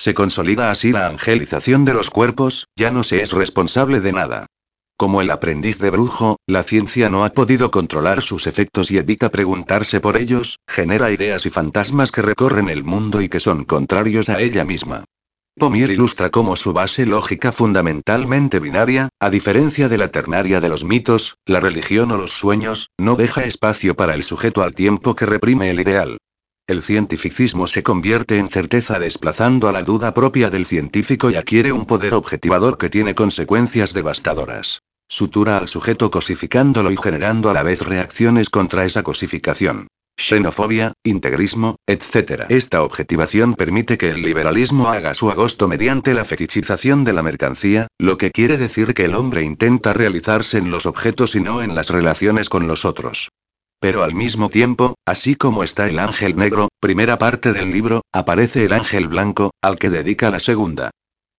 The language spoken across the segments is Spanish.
Se consolida así la angelización de los cuerpos, ya no se es responsable de nada. Como el aprendiz de brujo, la ciencia no ha podido controlar sus efectos y evita preguntarse por ellos, genera ideas y fantasmas que recorren el mundo y que son contrarios a ella misma. Pomier ilustra cómo su base lógica fundamentalmente binaria, a diferencia de la ternaria de los mitos, la religión o los sueños, no deja espacio para el sujeto al tiempo que reprime el ideal. El cientificismo se convierte en certeza desplazando a la duda propia del científico y adquiere un poder objetivador que tiene consecuencias devastadoras. Sutura al sujeto cosificándolo y generando a la vez reacciones contra esa cosificación. Xenofobia, integrismo, etc. Esta objetivación permite que el liberalismo haga su agosto mediante la fetichización de la mercancía, lo que quiere decir que el hombre intenta realizarse en los objetos y no en las relaciones con los otros. Pero al mismo tiempo, así como está el ángel negro, primera parte del libro, aparece el ángel blanco, al que dedica la segunda.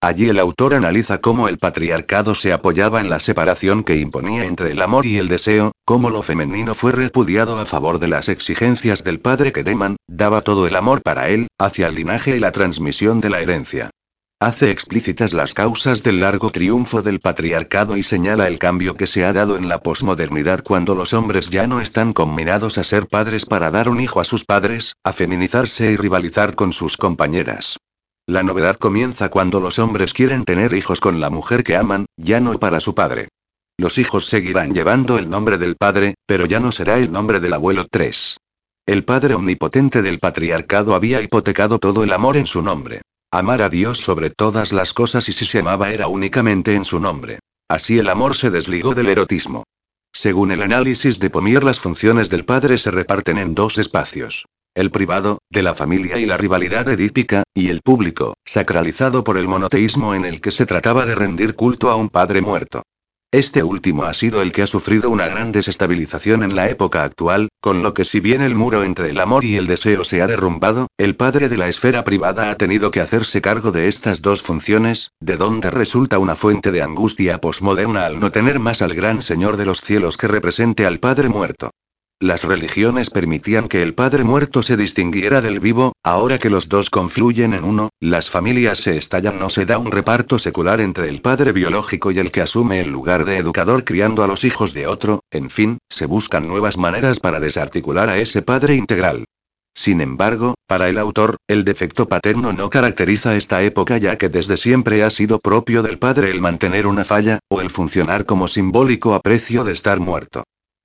Allí el autor analiza cómo el patriarcado se apoyaba en la separación que imponía entre el amor y el deseo, cómo lo femenino fue repudiado a favor de las exigencias del padre que Deman, daba todo el amor para él, hacia el linaje y la transmisión de la herencia. Hace explícitas las causas del largo triunfo del patriarcado y señala el cambio que se ha dado en la posmodernidad cuando los hombres ya no están combinados a ser padres para dar un hijo a sus padres, a feminizarse y rivalizar con sus compañeras. La novedad comienza cuando los hombres quieren tener hijos con la mujer que aman, ya no para su padre. Los hijos seguirán llevando el nombre del padre, pero ya no será el nombre del abuelo 3. El padre omnipotente del patriarcado había hipotecado todo el amor en su nombre. Amar a Dios sobre todas las cosas y si se amaba era únicamente en su nombre. Así el amor se desligó del erotismo. Según el análisis de Pomier, las funciones del padre se reparten en dos espacios el privado, de la familia y la rivalidad edípica, y el público, sacralizado por el monoteísmo en el que se trataba de rendir culto a un padre muerto. Este último ha sido el que ha sufrido una gran desestabilización en la época actual, con lo que si bien el muro entre el amor y el deseo se ha derrumbado, el padre de la esfera privada ha tenido que hacerse cargo de estas dos funciones, de donde resulta una fuente de angustia posmoderna al no tener más al gran Señor de los cielos que represente al Padre muerto. Las religiones permitían que el padre muerto se distinguiera del vivo, ahora que los dos confluyen en uno, las familias se estallan, no se da un reparto secular entre el padre biológico y el que asume el lugar de educador criando a los hijos de otro, en fin, se buscan nuevas maneras para desarticular a ese padre integral. Sin embargo, para el autor, el defecto paterno no caracteriza esta época ya que desde siempre ha sido propio del padre el mantener una falla, o el funcionar como simbólico aprecio de estar muerto.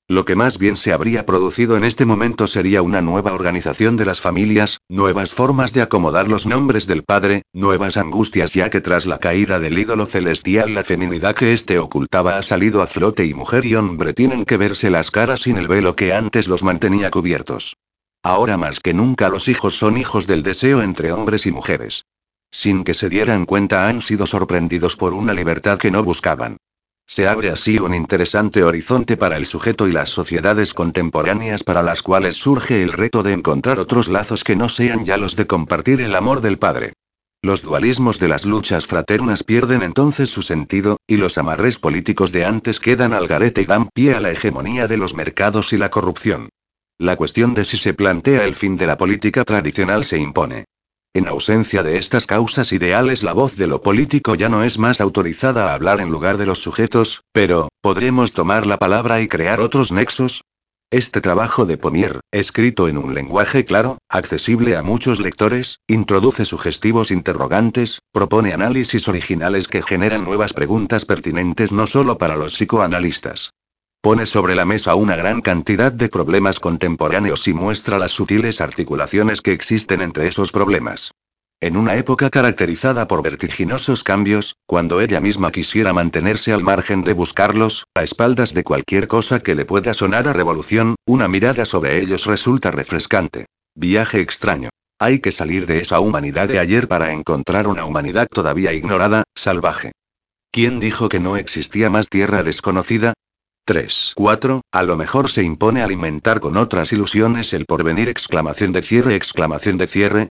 Lo que más bien se habría producido en este momento sería una nueva organización de las familias, nuevas formas de acomodar los nombres del padre, nuevas angustias ya que tras la caída del ídolo celestial la feminidad que éste ocultaba ha salido a flote y mujer y hombre tienen que verse las caras sin el velo que antes los mantenía cubiertos. Ahora más que nunca los hijos son hijos del deseo entre hombres y mujeres. Sin que se dieran cuenta han sido sorprendidos por una libertad que no buscaban. Se abre así un interesante horizonte para el sujeto y las sociedades contemporáneas para las cuales surge el reto de encontrar otros lazos que no sean ya los de compartir el amor del Padre. Los dualismos de las luchas fraternas pierden entonces su sentido, y los amarres políticos de antes quedan al garete y dan pie a la hegemonía de los mercados y la corrupción. La cuestión de si se plantea el fin de la política tradicional se impone. En ausencia de estas causas ideales la voz de lo político ya no es más autorizada a hablar en lugar de los sujetos, pero, ¿podremos tomar la palabra y crear otros nexos? Este trabajo de Pomier, escrito en un lenguaje claro, accesible a muchos lectores, introduce sugestivos interrogantes, propone análisis originales que generan nuevas preguntas pertinentes no solo para los psicoanalistas. Pone sobre la mesa una gran cantidad de problemas contemporáneos y muestra las sutiles articulaciones que existen entre esos problemas. En una época caracterizada por vertiginosos cambios, cuando ella misma quisiera mantenerse al margen de buscarlos, a espaldas de cualquier cosa que le pueda sonar a revolución, una mirada sobre ellos resulta refrescante. Viaje extraño. Hay que salir de esa humanidad de ayer para encontrar una humanidad todavía ignorada, salvaje. ¿Quién dijo que no existía más tierra desconocida? 3. 4. A lo mejor se impone alimentar con otras ilusiones el porvenir exclamación de cierre exclamación de cierre,